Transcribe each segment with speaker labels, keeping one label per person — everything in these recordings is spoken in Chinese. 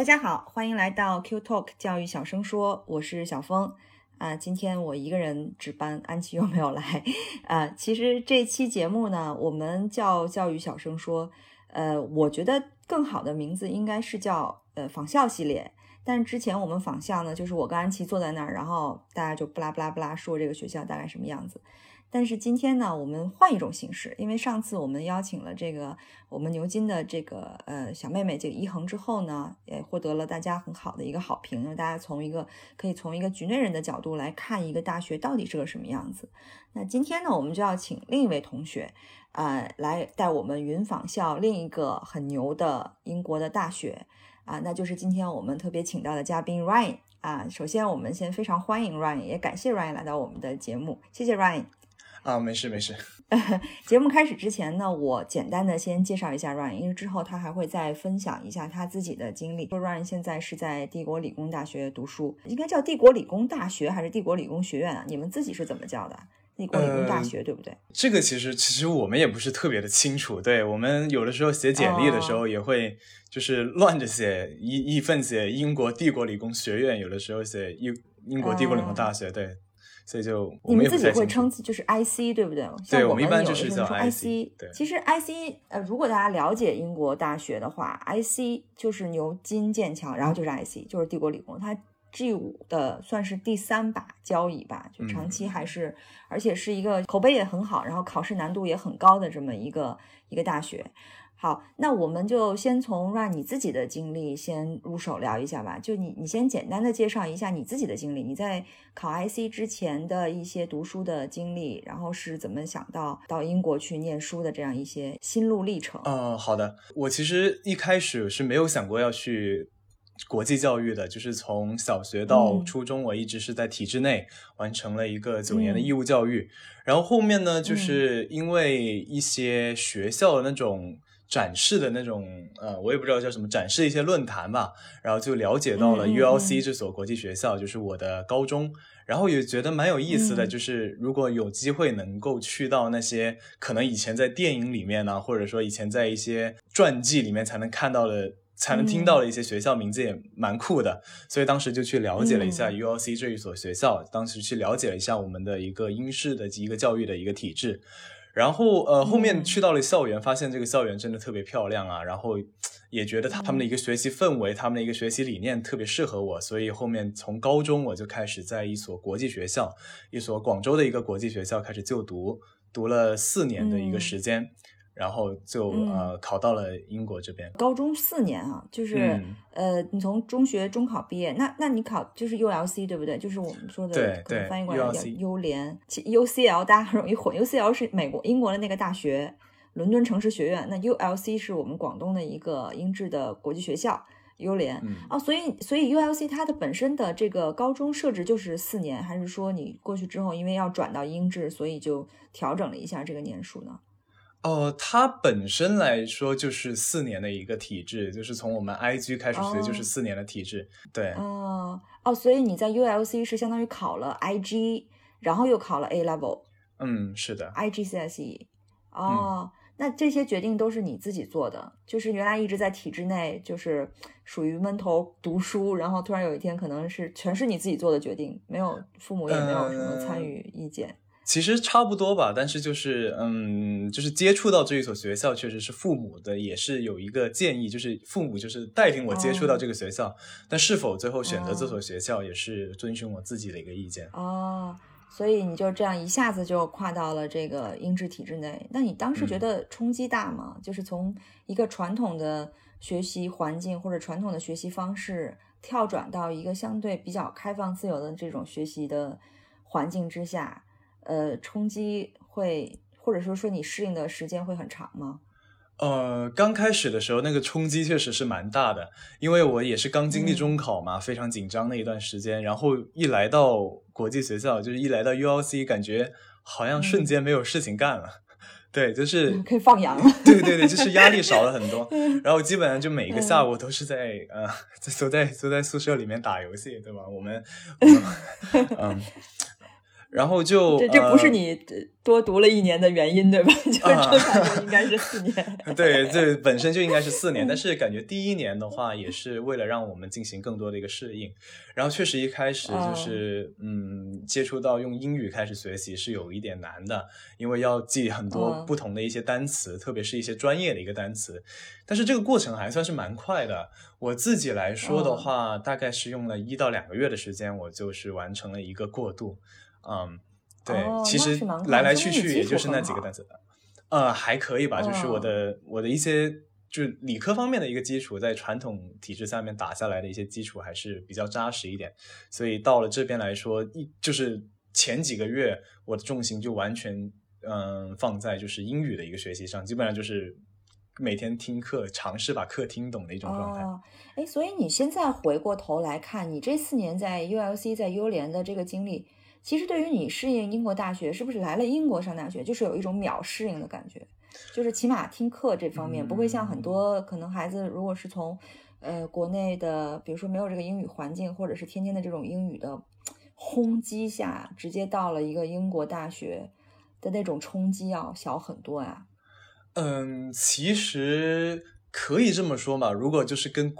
Speaker 1: 大家好，欢迎来到 Q Talk 教育小声说，我是小峰啊。今天我一个人值班，安琪又没有来 啊。其实这期节目呢，我们叫教育小声说，呃，我觉得更好的名字应该是叫呃仿效系列。但是之前我们仿效呢，就是我跟安琪坐在那儿，然后大家就不拉不拉不拉说这个学校大概什么样子。但是今天呢，我们换一种形式，因为上次我们邀请了这个我们牛津的这个呃小妹妹这个一恒之后呢，也获得了大家很好的一个好评。让大家从一个可以从一个局内人的角度来看一个大学到底是个什么样子。那今天呢，我们就要请另一位同学，呃，来带我们云访校另一个很牛的英国的大学啊，那就是今天我们特别请到的嘉宾 Ryan 啊。首先我们先非常欢迎 Ryan，也感谢 Ryan 来到我们的节目，谢谢 Ryan。
Speaker 2: 啊，没事没事。
Speaker 1: 节目开始之前呢，我简单的先介绍一下 Ryan，因为之后他还会再分享一下他自己的经历。说 Ryan 现在是在帝国理工大学读书，应该叫帝国理工大学还是帝国理工学院啊？你们自己是怎么叫的？帝国理工大学对不对？
Speaker 2: 这个其实其实我们也不是特别的清楚。对我们有的时候写简历的时候也会就是乱着写，一一份写英国帝国理工学院，有的时候写英英国帝国理工大学，对。所以就
Speaker 1: 你们自己会称就是 IC 对不对？
Speaker 2: 对，
Speaker 1: 我
Speaker 2: 们一般就是
Speaker 1: 叫
Speaker 2: IC。
Speaker 1: 对，其实 IC 呃，如果大家了解英国大学的话，IC 就是牛津、剑桥，然后就是 IC，就是帝国理工，它 G 五的算是第三把交椅吧，就长期还是，而且是一个口碑也很好，然后考试难度也很高的这么一个一个大学。好，那我们就先从让你自己的经历先入手聊一下吧。就你，你先简单的介绍一下你自己的经历，你在考 IC 之前的一些读书的经历，然后是怎么想到到英国去念书的这样一些心路历程。
Speaker 2: 嗯，好的。我其实一开始是没有想过要去国际教育的，就是从小学到初中，我一直是在体制内完成了一个九年的义务教育。然后后面呢，就是因为一些学校的那种。展示的那种，呃，我也不知道叫什么，展示一些论坛吧，然后就了解到了 ULC 这所国际学校，就是我的高中，然后也觉得蛮有意思的，就是如果有机会能够去到那些可能以前在电影里面呢，或者说以前在一些传记里面才能看到的、才能听到的一些学校名字也蛮酷的，所以当时就去了解了一下 ULC 这一所学校，当时去了解了一下我们的一个英式的一个教育的一个体制。然后呃，后面去到了校园，发现这个校园真的特别漂亮啊，然后也觉得他他们的一个学习氛围，他们的一个学习理念特别适合我，所以后面从高中我就开始在一所国际学校，一所广州的一个国际学校开始就读，读了四年的一个时间。然后就呃考到了英国这边，
Speaker 1: 高中四年啊，就是呃你从中学中考毕业，那那你考就是 ULC 对不对？就是我们说的可能翻译过来叫优联，UCL 大家很容易混，UCL 是美国英国的那个大学，伦敦城市学院，那 ULC 是我们广东的一个英制的国际学校，优联啊，所以所以 ULC 它的本身的这个高中设置就是四年，还是说你过去之后因为要转到英制，所以就调整了一下这个年数呢？
Speaker 2: 哦，它本身来说就是四年的一个体制，就是从我们 IG 开始学就是四年的体制。对，
Speaker 1: 哦哦，所以你在 ULC 是相当于考了 IG，然后又考了 A Level。
Speaker 2: 嗯，是的
Speaker 1: ，IGCSE。哦，那这些决定都是你自己做的，就是原来一直在体制内，就是属于闷头读书，然后突然有一天可能是全是你自己做的决定，没有父母也没有什么参与意见。
Speaker 2: 其实差不多吧，但是就是，嗯，就是接触到这一所学校，确实是父母的也是有一个建议，就是父母就是带领我接触到这个学校，但是否最后选择这所学校，也是遵循我自己的一个意见。
Speaker 1: 哦，所以你就这样一下子就跨到了这个英制体制内，那你当时觉得冲击大吗？就是从一个传统的学习环境或者传统的学习方式，跳转到一个相对比较开放自由的这种学习的环境之下。呃，冲击会，或者说说你适应的时间会很长吗？
Speaker 2: 呃，刚开始的时候，那个冲击确实是蛮大的，因为我也是刚经历中考嘛，非常紧张那一段时间。然后一来到国际学校，就是一来到 ULC，感觉好像瞬间没有事情干了。对，就是
Speaker 1: 可以放羊了。
Speaker 2: 对对对，就是压力少了很多。然后基本上就每一个下午都是在呃，坐在坐在宿舍里面打游戏，对吧？我们 嗯。然后就
Speaker 1: 这这不是你多读了一年的原因对吧？就是正常就应该是四年。
Speaker 2: 对，这本身就应该是四年，但是感觉第一年的话也是为了让我们进行更多的一个适应。然后确实一开始就是嗯，接触到用英语开始学习是有一点难的，因为要记很多不同的一些单词，特别是一些专业的一个单词。但是这个过程还算是蛮快的。我自己来说的话，大概是用了一到两个月的时间，我就是完成了一个过渡。嗯，对，其实来来去去也就是那几个单词，呃，还可以吧。就是我的我的一些就是理科方面的一个基础，在传统体制下面打下来的一些基础还是比较扎实一点。所以到了这边来说，一就是前几个月我的重心就完全嗯放在就是英语的一个学习上，基本上就是每天听课，尝试把课听懂的一种状态。
Speaker 1: 哎，所以你现在回过头来看，你这四年在 ULC 在优联的这个经历。其实对于你适应英国大学，是不是来了英国上大学，就是有一种秒适应的感觉？就是起码听课这方面不会像很多可能孩子，如果是从呃国内的，比如说没有这个英语环境，或者是天天的这种英语的轰击下，直接到了一个英国大学的那种冲击要小很多呀。
Speaker 2: 嗯，其实可以这么说嘛，如果就是跟。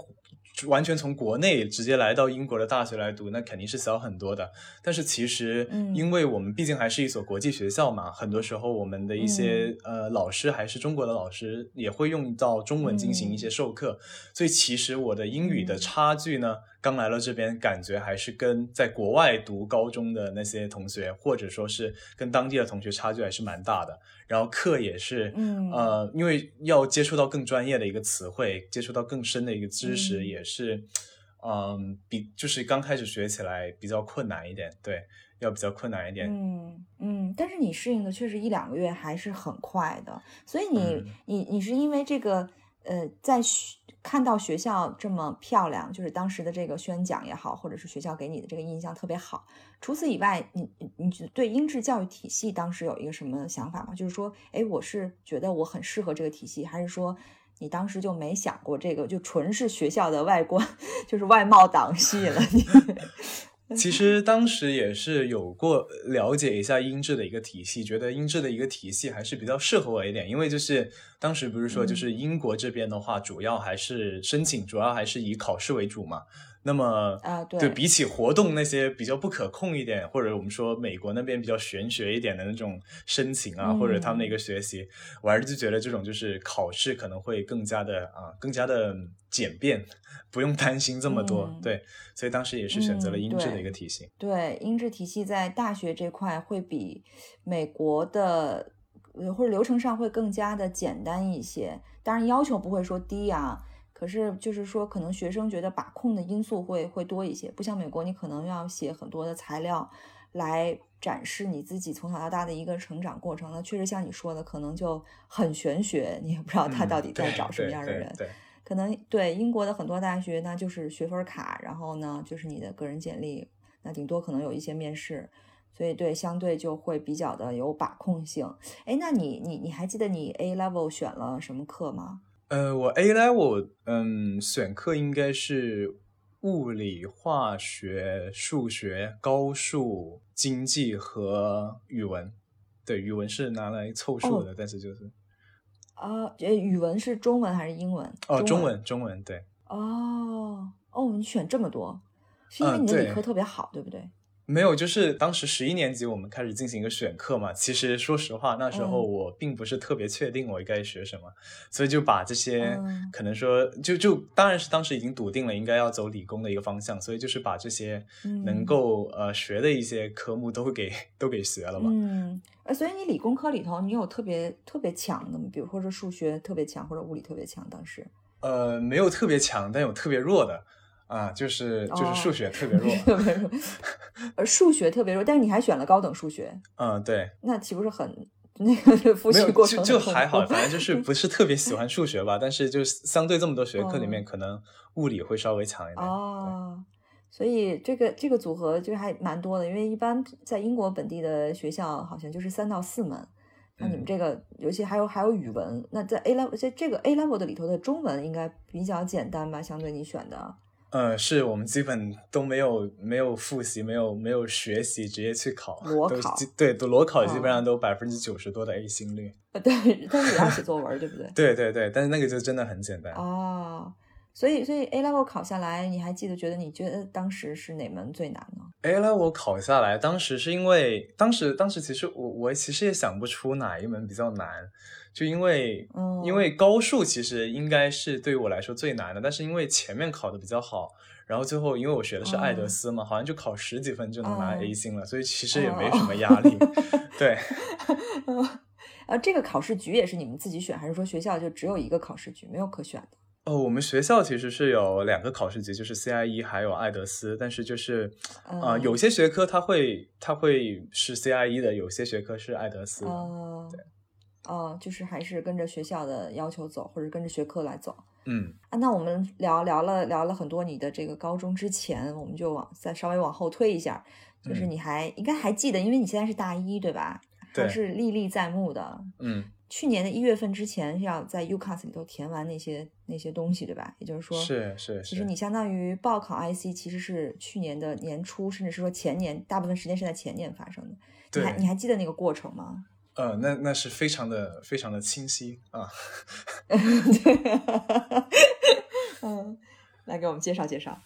Speaker 2: 完全从国内直接来到英国的大学来读，那肯定是小很多的。但是其实，因为我们毕竟还是一所国际学校嘛，很多时候我们的一些呃老师还是中国的老师，也会用到中文进行一些授课。所以其实我的英语的差距呢，刚来到这边，感觉还是跟在国外读高中的那些同学，或者说是跟当地的同学差距还是蛮大的。然后课也是，嗯呃，因为要接触到更专业的一个词汇，接触到更深的一个知识，也是，嗯，比就是刚开始学起来比较困难一点，对，要比较困难一点。
Speaker 1: 嗯嗯，但是你适应的确实一两个月还是很快的，所以你你你是因为这个。呃，在看到学校这么漂亮，就是当时的这个宣讲也好，或者是学校给你的这个印象特别好。除此以外，你你对英制教育体系当时有一个什么想法吗？就是说，哎，我是觉得我很适合这个体系，还是说你当时就没想过这个，就纯是学校的外观，就是外貌党吸引了你？
Speaker 2: 其实当时也是有过了解一下音质的一个体系，觉得音质的一个体系还是比较适合我一点，因为就是当时不是说就是英国这边的话，主要还是申请，主要还是以考试为主嘛。那么
Speaker 1: 啊，
Speaker 2: 对，比起活动那些比较不可控一点，或者我们说美国那边比较玄学一点的那种申请啊，或者他们的一个学习，我还是就觉得这种就是考试可能会更加的啊，更加的简便，不用担心这么多。对，所以当时也是选择了英制的一个体系。
Speaker 1: 对，英制体系在大学这块会比美国的或者流程上会更加的简单一些，当然要求不会说低啊。可是，就是说，可能学生觉得把控的因素会会多一些，不像美国，你可能要写很多的材料来展示你自己从小到大的一个成长过程。那确实像你说的，可能就很玄学，你也不知道他到底在找什么样的人。
Speaker 2: 对，
Speaker 1: 可能对英国的很多大学，那就是学分卡，然后呢，就是你的个人简历，那顶多可能有一些面试，所以对，相对就会比较的有把控性。哎，那你你你还记得你 A level 选了什么课吗？
Speaker 2: 呃，我 A level，嗯，选课应该是物理、化学、数学、高数、经济和语文。对，语文是拿来凑数的，但是就是
Speaker 1: 啊，呃，语文是中文还是英文？
Speaker 2: 哦，中文，中文，对。
Speaker 1: 哦，哦，你选这么多，是因为你的理科特别好，对不对？
Speaker 2: 没有，就是当时十一年级我们开始进行一个选课嘛。其实说实话，那时候我并不是特别确定我应该学什么，所以就把这些可能说就就当然是当时已经笃定了应该要走理工的一个方向，所以就是把这些能够呃学的一些科目都给都给学了嘛。
Speaker 1: 嗯，呃，所以你理工科里头你有特别特别强的吗？比如或者数学特别强或者物理特别强？当时
Speaker 2: 呃没有特别强，但有特别弱的。啊，就是就是数学特别弱，
Speaker 1: 特别弱，呃，数学特别弱，但是你还选了高等数学，
Speaker 2: 嗯，对，
Speaker 1: 那岂不是很那个复习过程
Speaker 2: 就就还好，反正就是不是特别喜欢数学吧，但是就相对这么多学科里面，可能物理会稍微强一点。
Speaker 1: 哦，所以这个这个组合就还蛮多的，因为一般在英国本地的学校好像就是三到四门。那你们这个，尤其还有还有语文，那在 A level 在这个 A level 的里头的中文应该比较简单吧？相对你选的，
Speaker 2: 呃，是我们基本都没有没有复习，没有没有学习，直接去考
Speaker 1: 裸考，
Speaker 2: 对，都裸考基本上都百分之九十多的 A 星率。
Speaker 1: 对，但是也要写作文，对不对？
Speaker 2: 对对对，但是那个就真的很简单
Speaker 1: 哦。所以，所以 A level 考下来，你还记得？觉得你觉得当时是哪门最难呢
Speaker 2: ？A level 考下来，当时是因为当时当时其实我我其实也想不出哪一门比较难，就因为因为高数其实应该是对于我来说最难的，但是因为前面考的比较好，然后最后因为我学的是爱德思嘛，好像就考十几分就能拿 A 星了，所以其实也没什么压力。对，
Speaker 1: 呃，这个考试局也是你们自己选，还是说学校就只有一个考试局，没有可选的？
Speaker 2: 哦，我们学校其实是有两个考试级，就是 CIE 还有爱德斯，但是就是啊，有些学科它会它会是 CIE 的，有些学科是爱德斯。
Speaker 1: 哦，对，哦，就是还是跟着学校的要求走，或者跟着学科来走。
Speaker 2: 嗯，
Speaker 1: 啊，那我们聊聊了聊了很多你的这个高中之前，我们就往再稍微往后推一下，就是你还应该还记得，因为你现在是大一对吧？
Speaker 2: 对，
Speaker 1: 是历历在目的。
Speaker 2: 嗯。
Speaker 1: 去年的一月份之前要在 UCAS 里头填完那些那些东西，对吧？也就是说，
Speaker 2: 是是。
Speaker 1: 其实你相当于报考 IC，其实是去年的年初，甚至是说前年，大部分时间是在前年发生的。
Speaker 2: 对。
Speaker 1: 你还你还记得那个过程吗？
Speaker 2: 呃，那那是非常的非常的清晰啊。
Speaker 1: 嗯，来给我们介绍介绍。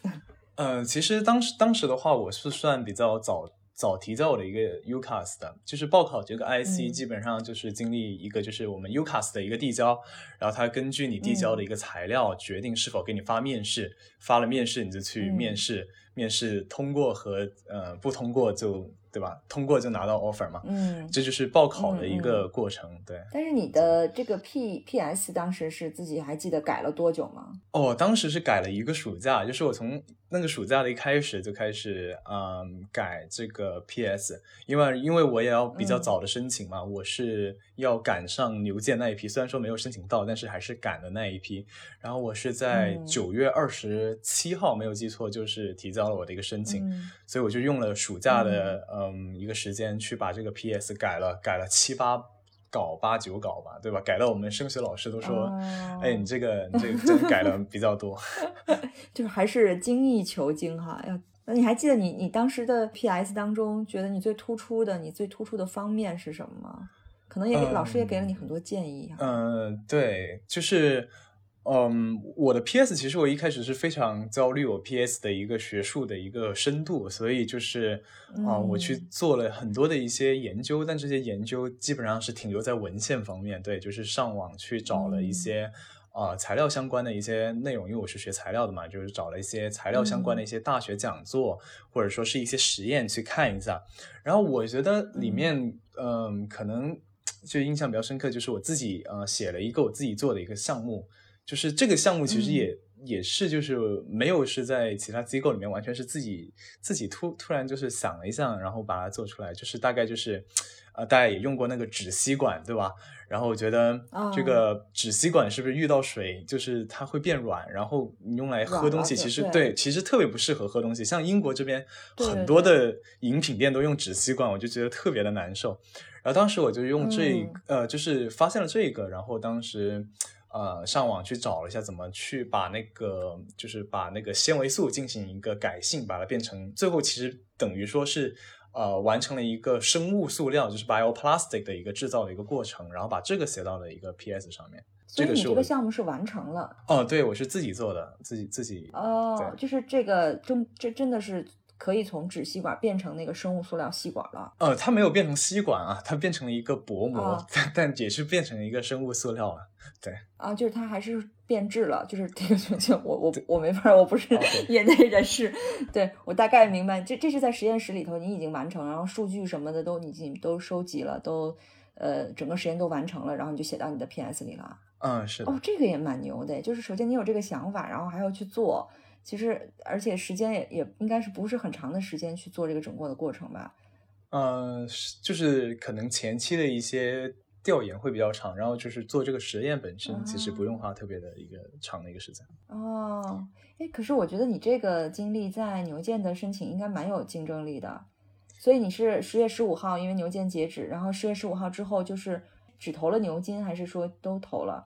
Speaker 2: 呃，其实当时当时的话，我是算比较早。早提交我的一个 UCAS 的，就是报考这个 IC，基本上就是经历一个就是我们 UCAS 的一个递交，然后他根据你递交的一个材料，决定是否给你发面试，发了面试你就去面试，面试通过和呃不通过就。对吧？通过就拿到 offer 嘛，
Speaker 1: 嗯，
Speaker 2: 这就是报考的一个过程，对。
Speaker 1: 但是你的这个 P P S 当时是自己还记得改了多久吗？
Speaker 2: 哦，当时是改了一个暑假，就是我从那个暑假的一开始就开始，嗯，改这个 P S，因为因为我也要比较早的申请嘛，我是要赶上牛剑那一批，虽然说没有申请到，但是还是赶的那一批。然后我是在九月二十七号，没有记错，就是提交了我的一个申请，所以我就用了暑假的呃。嗯，一个时间去把这个 PS 改了，改了七八稿、八九稿吧，对吧？改到我们升学老师都说：“哎，你这个你这个真改的比较多。”
Speaker 1: 就是还是精益求精哈。要那你还记得你你当时的 PS 当中，觉得你最突出的、你最突出的方面是什么吗？可能也老师也给了你很多建议。
Speaker 2: 嗯，对，就是。嗯，我的 PS 其实我一开始是非常焦虑我 PS 的一个学术的一个深度，所以就是啊，我去做了很多的一些研究，但这些研究基本上是停留在文献方面，对，就是上网去找了一些啊材料相关的一些内容，因为我是学材料的嘛，就是找了一些材料相关的一些大学讲座，或者说是一些实验去看一下，然后我觉得里面嗯，可能就印象比较深刻，就是我自己呃写了一个我自己做的一个项目。就是这个项目其实也也是就是没有是在其他机构里面，完全是自己自己突突然就是想了一下，然后把它做出来。就是大概就是，呃，大家也用过那个纸吸管，对吧？然后我觉得这个纸吸管是不是遇到水就是它会变软，然后你用来喝东西，其实对，其实特别不适合喝东西。像英国这边很多的饮品店都用纸吸管，我就觉得特别的难受。然后当时我就用这呃，就是发现了这个，然后当时。呃，上网去找了一下怎么去把那个，就是把那个纤维素进行一个改性，把它变成最后其实等于说是呃完成了一个生物塑料，就是 bioplastic 的一个制造的一个过程，然后把这个写到了一个 PS 上面。
Speaker 1: 所以你这个项目是完成了？
Speaker 2: 哦，对，我是自己做的，自己自己。
Speaker 1: 哦，就是这个真这真的是。可以从纸吸管变成那个生物塑料吸管了。
Speaker 2: 呃，它没有变成吸管啊，它变成了一个薄膜，但但也是变成了一个生物塑料了。对
Speaker 1: 啊，就是它还是变质了，就是这个就就我我我没法，我不是业内人士，对我大概明白。这这是在实验室里头，你已经完成，然后数据什么的都已经都收集了，都呃整个实验都完成了，然后你就写到你的 PS 里了。
Speaker 2: 嗯，是
Speaker 1: 哦，这个也蛮牛的，就是首先你有这个想法，然后还要去做。其实，而且时间也也应该是不是很长的时间去做这个整个的过程吧？
Speaker 2: 嗯，就是可能前期的一些调研会比较长，然后就是做这个实验本身其实不用花特别的一个长的一个时间。
Speaker 1: 哦，哎，可是我觉得你这个经历在牛剑的申请应该蛮有竞争力的，所以你是十月十五号，因为牛剑截止，然后十月十五号之后就是只投了牛津，还是说都投了？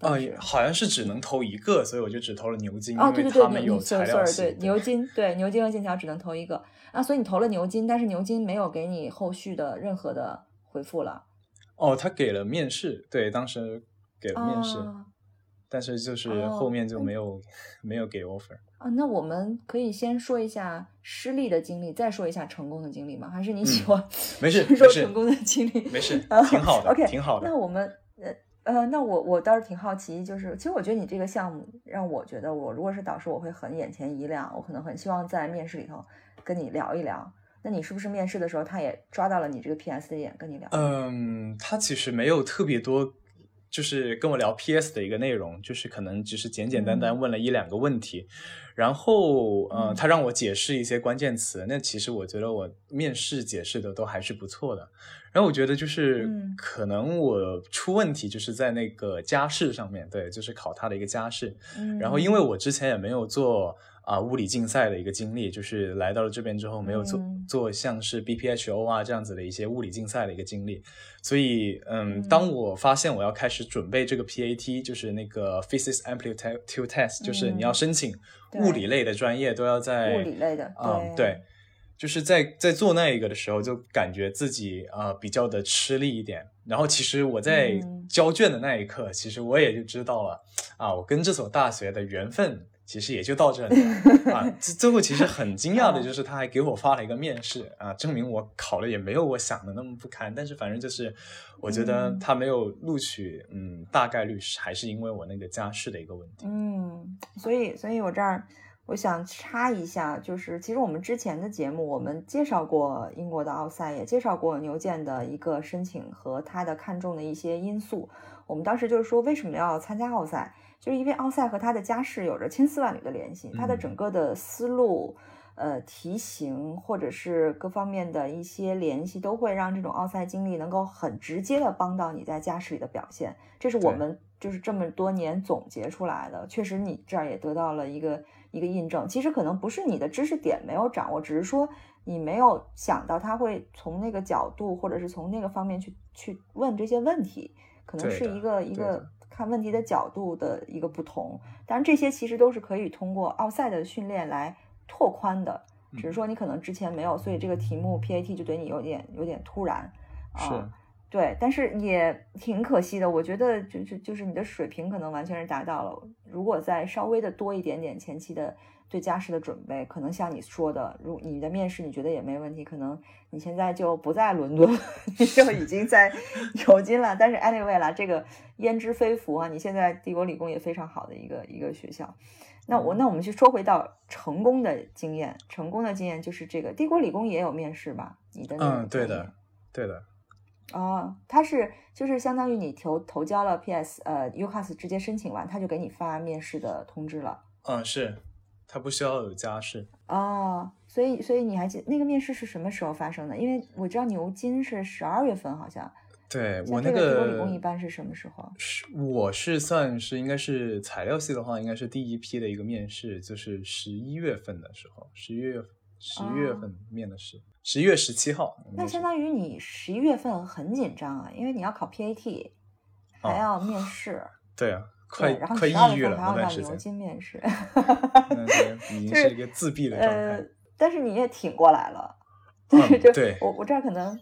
Speaker 2: 啊，好像是只能投一个，所以我就只投了牛津，
Speaker 1: 哦，对对对，
Speaker 2: 他们有材料
Speaker 1: 对牛津，对牛津和剑桥只能投一个啊，所以你投了牛津，但是牛津没有给你后续的任何的回复了。
Speaker 2: 哦，他给了面试，对，当时给了面试，但是就是后面就没有没有给 offer
Speaker 1: 啊。那我们可以先说一下失利的经历，再说一下成功的经历吗？还是你喜欢
Speaker 2: 没事
Speaker 1: 说成功的经历？
Speaker 2: 没事，挺好的
Speaker 1: ，OK，
Speaker 2: 挺好的。
Speaker 1: 那我们呃。呃，那我我倒是挺好奇，就是其实我觉得你这个项目让我觉得，我如果是导师，我会很眼前一亮，我可能很希望在面试里头跟你聊一聊。那你是不是面试的时候，他也抓到了你这个 PS 的点，跟你聊？
Speaker 2: 嗯，他其实没有特别多，就是跟我聊 PS 的一个内容，就是可能只是简简单单问了一两个问题，然后呃，他让我解释一些关键词。那其实我觉得我面试解释的都还是不错的。然后我觉得就是可能我出问题就是在那个家事上面对，就是考他的一个家事。然后因为我之前也没有做啊物理竞赛的一个经历，就是来到了这边之后没有做做像是 BPHO 啊这样子的一些物理竞赛的一个经历，所以嗯，当我发现我要开始准备这个 PAT，就是那个 Physics Amplitude Test，就是你要申请物理类的专业都要在
Speaker 1: 物理类的，
Speaker 2: 嗯对。就是在在做那一个的时候，就感觉自己啊比较的吃力一点。然后其实我在交卷的那一刻，其实我也就知道了啊，我跟这所大学的缘分其实也就到这里了 啊。最后其实很惊讶的就是，他还给我发了一个面试啊，证明我考的也没有我想的那么不堪。但是反正就是我觉得他没有录取，嗯，大概率是还是因为我那个家世的一个问题。
Speaker 1: 嗯，所以所以我这儿。我想插一下，就是其实我们之前的节目，我们介绍过英国的奥赛，也介绍过牛剑的一个申请和他的看重的一些因素。我们当时就是说，为什么要参加奥赛，就是因为奥赛和他的家世有着千丝万缕的联系，他的整个的思路、呃题型或者是各方面的一些联系，都会让这种奥赛经历能够很直接的帮到你在家世里的表现。这是我们就是这么多年总结出来的，确实你这儿也得到了一个。一个印证，其实可能不是你的知识点没有掌握，只是说你没有想到他会从那个角度，或者是从那个方面去去问这些问题，可能是一个一个看问题的角度的一个不同。当然，这些其实都是可以通过奥赛的训练来拓宽的，只是说你可能之前没有，所以这个题目 PAT 就对你有点有点突然啊。对，但是也挺可惜的。我觉得就是就是你的水平可能完全是达到了。如果再稍微的多一点点前期的对家试的准备，可能像你说的，如你的面试你觉得也没问题，可能你现在就不在伦敦，你就已经在 牛津了。但是 anyway 啦，这个焉知非福啊！你现在帝国理工也非常好的一个一个学校。那我那我们去说回到成功的经验，成功的经验就是这个帝国理工也有面试吧？你的
Speaker 2: 嗯，对的，对的。
Speaker 1: 哦，他是就是相当于你投投交了 PS，呃，UCAS 直接申请完，他就给你发面试的通知了。
Speaker 2: 嗯，是，他不需要有家试。
Speaker 1: 哦，所以所以你还记那个面试是什么时候发生的？因为我知道牛津是十二月份，好像。
Speaker 2: 对我那个
Speaker 1: 理工一般是什么时候？
Speaker 2: 是我是算是应该是材料系的话，应该是第一批的一个面试，就是十一月份的时候，十一月十一月份面的试。十一月十七号，
Speaker 1: 那相当于你十一月份很紧张啊，因为你要考 PAT，还要面试。
Speaker 2: 对啊，快
Speaker 1: 快
Speaker 2: 抑郁了
Speaker 1: 还要
Speaker 2: 到
Speaker 1: 牛津面试，
Speaker 2: 已经是一个自闭的状态。
Speaker 1: 但是你也挺过来了，就对我我这儿可能。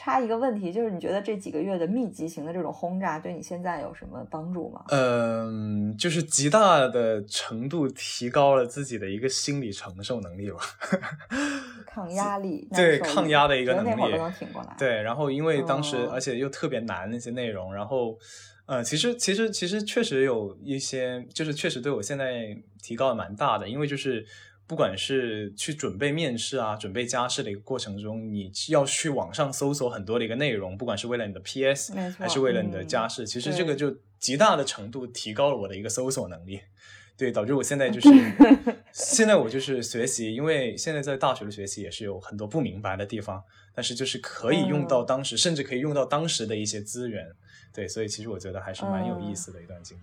Speaker 1: 插一个问题，就是你觉得这几个月的密集型的这种轰炸，对你现在有什么帮助吗？
Speaker 2: 嗯，就是极大的程度提高了自己的一个心理承受能力吧，
Speaker 1: 抗压力，
Speaker 2: 对抗压的一个能力，
Speaker 1: 那会儿都能挺过来。
Speaker 2: 对，然后因为当时而且又特别难那些内容，然后呃，其实其实其实确实有一些，就是确实对我现在提高的蛮大的，因为就是。不管是去准备面试啊，准备家试的一个过程中，你要去网上搜索很多的一个内容，不管是为了你的 PS，还是为了你的家试，其实这个就极大的程度提高了我的一个搜索能力。对，导致我现在就是 现在我就是学习，因为现在在大学的学习也是有很多不明白的地方，但是就是可以用到当时，甚至可以用到当时的一些资源。对，所以其实我觉得还是蛮有意思的一段经历。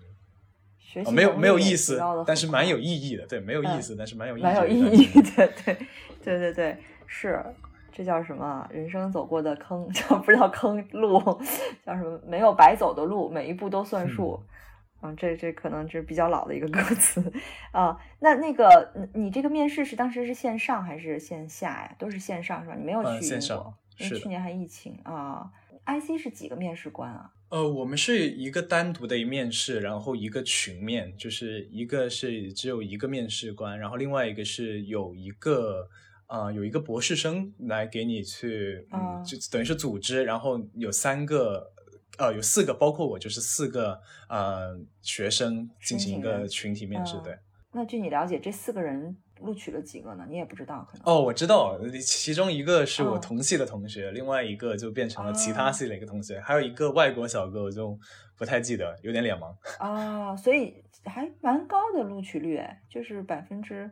Speaker 1: 学习
Speaker 2: 没有没有意思但是蛮有意义的。对，没有意
Speaker 1: 嗯
Speaker 2: 思，但是蛮有意义
Speaker 1: 蛮有意义。的，对，对对对，是，这叫什么？人生走过的坑，叫不知道坑路，叫什么？没有白走的路，每一步都算数。嗯，这这可能是比较老的一个歌词啊。那那个，你你这个面试是当时是线上还是线下呀？都是线上是吧？你没有
Speaker 2: 呃
Speaker 1: 去英国
Speaker 2: 线上，
Speaker 1: 因为
Speaker 2: 是
Speaker 1: 去年还疫情啊。IC 是几个面试官啊？
Speaker 2: 呃，我们是一个单独的一面试，然后一个群面，就是一个是只有一个面试官，然后另外一个是有一个呃有一个博士生来给你去，
Speaker 1: 哦
Speaker 2: 嗯，就等于是组织，然后有三个。呃，有四个，包括我，就是四个呃学生进行一个群体面试，
Speaker 1: 嗯
Speaker 2: 对。
Speaker 1: 那据你了解，这四个人录取了几个呢？你也不知道，可能。
Speaker 2: 哦，我知道，其中一个是我
Speaker 1: 哦
Speaker 2: 同系的同学，另外一个就变成了其他
Speaker 1: 哦
Speaker 2: 系的一个同学，还有一个外国小哥，我就不太记得，有点脸盲。
Speaker 1: 啊，所以还蛮高的录取率，哎，就是百分之，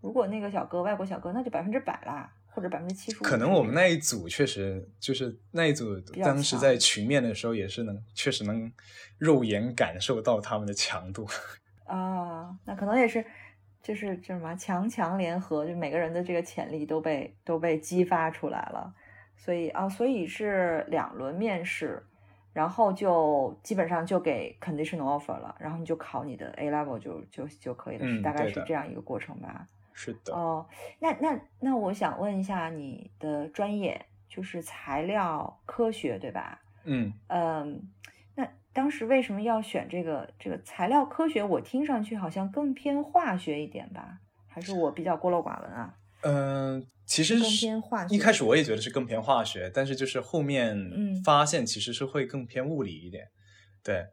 Speaker 1: 如果那个小哥外国小哥，那就百分之百啦，或者百分之七十五。
Speaker 2: 可能我们那一组确实就是那一组，当时在群面的时候也是能，确实能肉眼感受到他们的强度。
Speaker 1: 啊，那可能也是，就是这什么强强联合，就每个人的这个潜力都被都被激发出来了，所以啊，所以是两轮面试，然后就基本上就给 conditional offer 了，然后你就考你的 A level 就就就可以了，大概是这样一个过程吧。
Speaker 2: 是的，
Speaker 1: 哦，那那那我想问一下你的专业就是材料科学对吧？
Speaker 2: 嗯，
Speaker 1: 嗯，那当时为什么要选这个这个材料科学？我听上去好像更偏化学一点吧？还是我比较孤陋寡闻啊？
Speaker 2: 嗯、其实
Speaker 1: 更
Speaker 2: 是
Speaker 1: 偏化学
Speaker 2: 一开始我也觉得是更偏化学，但是就是后面
Speaker 1: 嗯
Speaker 2: 发现其实是会更偏物理一点。对，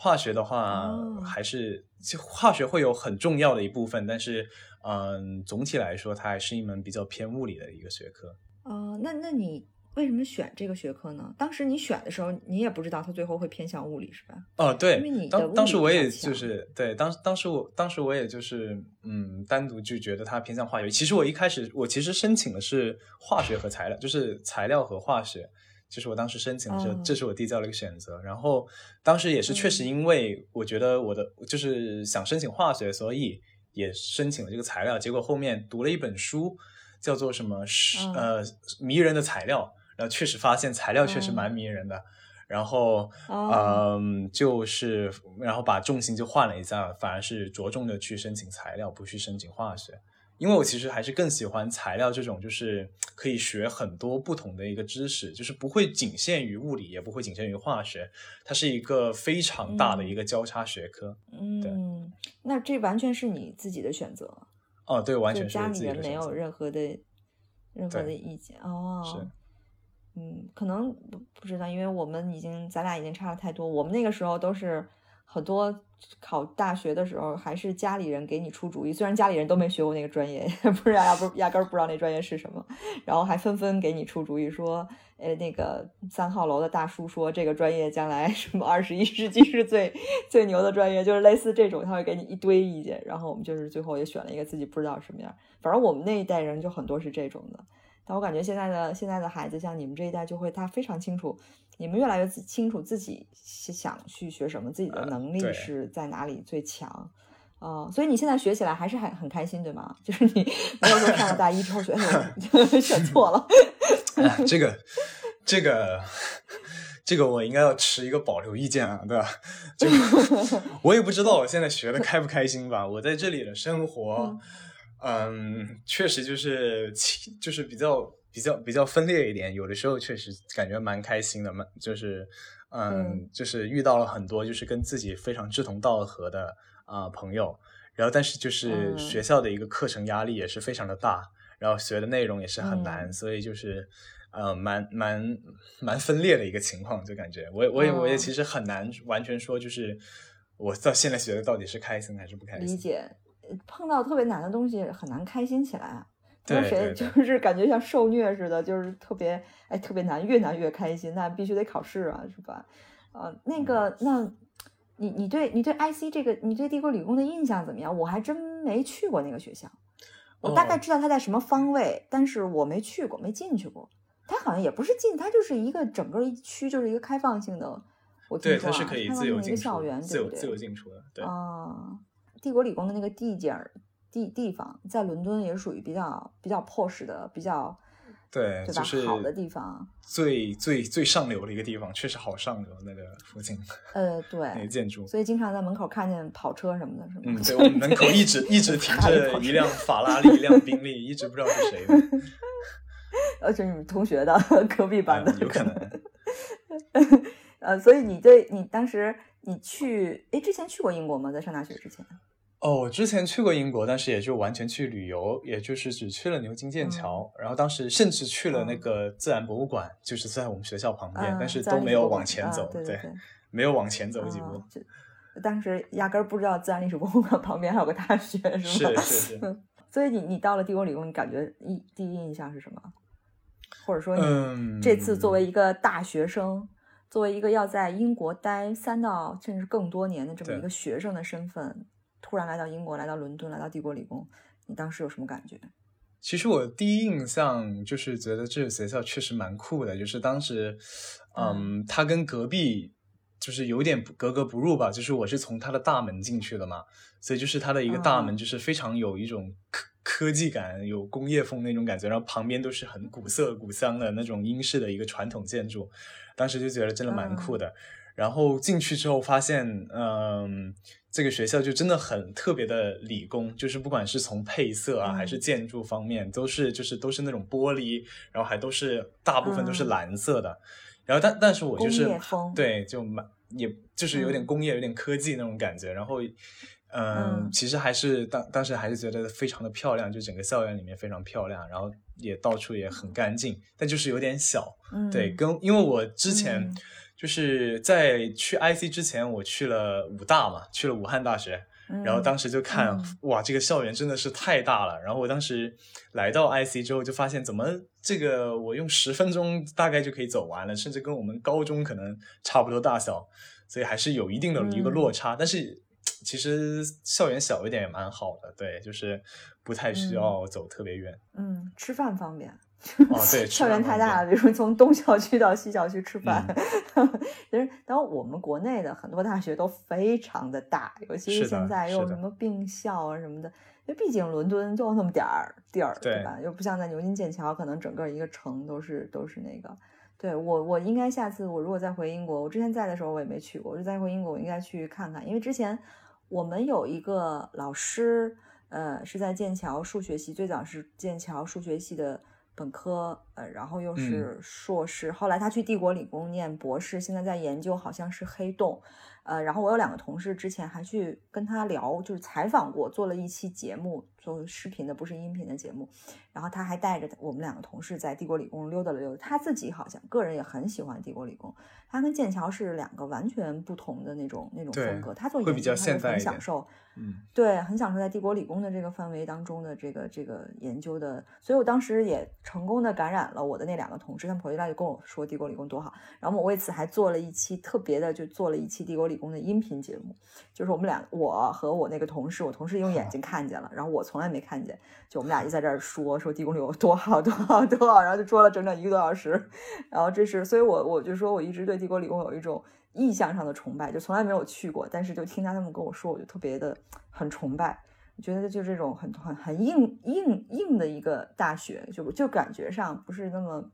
Speaker 2: 化学的话
Speaker 1: 哦
Speaker 2: 还是就化学会有很重要的一部分，但是嗯，总体来说它还是一门比较偏物理的一个学科。
Speaker 1: 哦，那那你为什么选这个学科呢？当时你选的时候，你也不知道它最后会偏向物理是吧？
Speaker 2: 哦，对
Speaker 1: 因为你，的
Speaker 2: 当当时我也就是对，当当时我当时我也就是嗯，单独就觉得它偏向化学。其实我一开始我其实申请的是化学和材料，就是材料和化学。就是我当时申请的时候，
Speaker 1: 哦
Speaker 2: 这是我递交了一个选择。然后当时也是确实
Speaker 1: 嗯
Speaker 2: 因为我觉得我的就是想申请化学，所以也申请了这个材料。结果后面读了一本书，叫做什么是
Speaker 1: 嗯
Speaker 2: 呃迷人的材料，然后确实发现材料确实
Speaker 1: 嗯
Speaker 2: 蛮迷人的。然后，
Speaker 1: 哦
Speaker 2: 嗯，就是，然后把重心就换了一下，反而是着重的去申请材料，不去申请化学，因为我其实还是更喜欢材料这种，就是可以学很多不同的一个知识，就是不会仅限于物理，也不会仅限于化学，它是一个非常大的一个交叉学科。
Speaker 1: 嗯，那这完全是你自己的选择，
Speaker 2: 哦，对，完全是我自己
Speaker 1: 家里人没
Speaker 2: 的选择。
Speaker 1: 有任何的任何的意见哦。
Speaker 2: 是，
Speaker 1: 嗯，可能不不知道，因为我们已经咱俩已经差了太多。我们那个时候都是很多考大学的时候，还是家里人给你出主意，虽然家里人都没学过那个专业，不是压不压根儿不知道那专业是什么，然后还纷纷给你出主意说，呃，那个三号楼的大叔说这个专业将来什么二十一世纪是最最牛的专业，就是类似这种，他会给你一堆意见，然后我们就是最后也选了一个自己不知道什么样，反正我们那一代人就很多是这种的。但我感觉现在的现在的孩子，像你们这一代，就会他非常清楚，你们越来越自清楚自己是想去学什么，自己的
Speaker 2: 呃
Speaker 1: 能力是在哪里最强。啊、所以你现在学起来还是很很开心，对吗？就是你没有说上了大一之后觉得哎呦 选错了，
Speaker 2: 哎，这个，这个，这个我应该要持一个保留意见啊，对吧？这个 我也不知道我现在学的开不开心吧。我在这里的生活，嗯，确实就是其就是比较比较比较分裂一点，有的时候确实感觉蛮开心的，蛮就是嗯，
Speaker 1: 嗯。
Speaker 2: 就是遇到了很多就是跟自己非常志同道合的啊、朋友，然后但是就是
Speaker 1: 嗯。
Speaker 2: 学校的一个课程压力也是非常的大，然后学的内容也是很难，
Speaker 1: 嗯。
Speaker 2: 所以就是呃蛮蛮蛮分裂的一个情况，就感觉。我也我也我也
Speaker 1: 哦。
Speaker 2: 其实很难完全说就是我到现在学的到底是开心还是不开心。
Speaker 1: 理解。碰到特别难的东西很难开心起来。
Speaker 2: 对
Speaker 1: 说谁就是感觉像受虐似的，就是特别哎特别难，越难越开心，那必须得考试啊，是吧？呃，那个那。你你对你对 IC 这个你对帝国理工的印象怎么样？我还真没去过那个学校，我大概
Speaker 2: 哦
Speaker 1: 知道它在什么方位，但是我没去过，没进去过。它好像也不是进，它就是一个整个一区，就是一个开放性的我
Speaker 2: 对，
Speaker 1: 它
Speaker 2: 是可以自由进
Speaker 1: 出，
Speaker 2: 自由自由进出的。对
Speaker 1: 啊，帝国理工的那个地界儿地地方，在伦敦也属于比较比较 posh 的，比较。
Speaker 2: 对，
Speaker 1: 就是好的地方，
Speaker 2: 最最最上流的一个地方，确实好上流。那个附近，
Speaker 1: 呃，对，
Speaker 2: 那个建筑，
Speaker 1: 所以经常在门口看见跑车什么的，是吗？
Speaker 2: 嗯，对，我们门口一直一直停着一辆法拉利，一辆宾利，一直不知道是谁的。
Speaker 1: 而且你们同学的 隔壁班的，
Speaker 2: 有可能。
Speaker 1: 呃，所以你对你当时你去，哎，之前去过英国吗？在上大学之前？
Speaker 2: 哦，我之前去过英国，但是也就完全去旅游，也就是只去了牛津、剑桥，然后当时甚至去了那个自然博物馆，就是在我们学校旁边，但是都没有往前走，
Speaker 1: 对，
Speaker 2: 没有往前走几步。
Speaker 1: 当时压根儿不知道自然历史博物馆旁边还有个大学，
Speaker 2: 是
Speaker 1: 吗？
Speaker 2: 是是是。
Speaker 1: 所以你你到了帝国理工，你感觉一第一印象是什么？或者说你这次作为一个大学生，作为一个要在英国待三到甚至更多年的这么一个学生的身份？突然来到英国，来到伦敦，来到帝国理工，你当时有什么感觉？
Speaker 2: 其实我第一印象就是觉得这个学校确实蛮酷的，就是当时，嗯，它跟隔壁就是有点格格不入吧。就是我是从它的大门进去的嘛，所以就是它的一个大门就是非常有一种科科技感，有工业风那种感觉，然后旁边都是很古色古香的那种英式的一个传统建筑，当时就觉得真的蛮酷的。然后进去之后发现，嗯。这个学校就真的很特别的理工，就是不管是从配色啊，还是建筑方面，都是就是都是那种玻璃，然后还都是大部分都是蓝色的。然后但但是我就是对，就蛮也就是有点工业、有点科技那种感觉。然后嗯，其实还是当当时还是觉得非常的漂亮，就整个校园里面非常漂亮，然后也到处也很干净，但就是有点小。对，跟因为我之前。就是在去 IC 之前，我去了武大嘛，去了武汉大学，然后当时就看，哇，这个校园真的是太大了。然后我当时来到 IC 之后，就发现怎么这个我用十分钟大概就可以走完了，甚至跟我们高中可能差不多大小，所以还是有一定的一个落差。但是其实校园小一点也蛮好的，对，就是不太需要走特别远。
Speaker 1: 嗯，吃饭方便。
Speaker 2: 哦，对，
Speaker 1: 校园太大了，比如从东校区到西校区吃饭。其实，当我们国内的很多大学都非常的大，尤其是现在又什么并校啊什么的，因为毕竟伦敦就那么点儿地儿，对吧？又不像在牛津、剑桥，可能整个一个城都是都是那个。对我，我应该下次我如果再回英国，我之前在的时候我也没去过，我就再回英国，我应该去看看，因为之前我们有一个老师，呃，是在剑桥数学系，最早是剑桥数学系的。本科，呃，然后又是硕士，后来他去帝国理工念博士，现在在研究好像是黑洞。呃，然后我有两个同事，之前还去跟他聊，就是采访过，做了一期节目，做视频的，不是音频的节目。然后他还带着我们两个同事在帝国理工溜达了溜达，他自己好像个人也很喜欢帝国理工。他跟剑桥是两个完全不同的那种那种风格，他做研究他很享受，
Speaker 2: 嗯，
Speaker 1: 对，很享受在帝国理工的这个氛围当中的这个这个研究的。所以我当时也成功的感染了我的那两个同事，他们回来就跟我说帝国理工多好。然后我为此还做了一期特别的，就做了一期帝国理。工的音频节目，就是我们俩，我和我那个同事，我同事用眼睛看见了，然后我从来没看见，就我们俩就在这儿说说地宫里有多好多好多好，然后就说了整整一个多小时，然后这是，所以我我就说我一直对帝国理工有一种意向上的崇拜，就从来没有去过，但是就听他们跟我说，我就特别的很崇拜，觉得就这种很很很硬硬硬的一个大学，就就感觉上不是那么，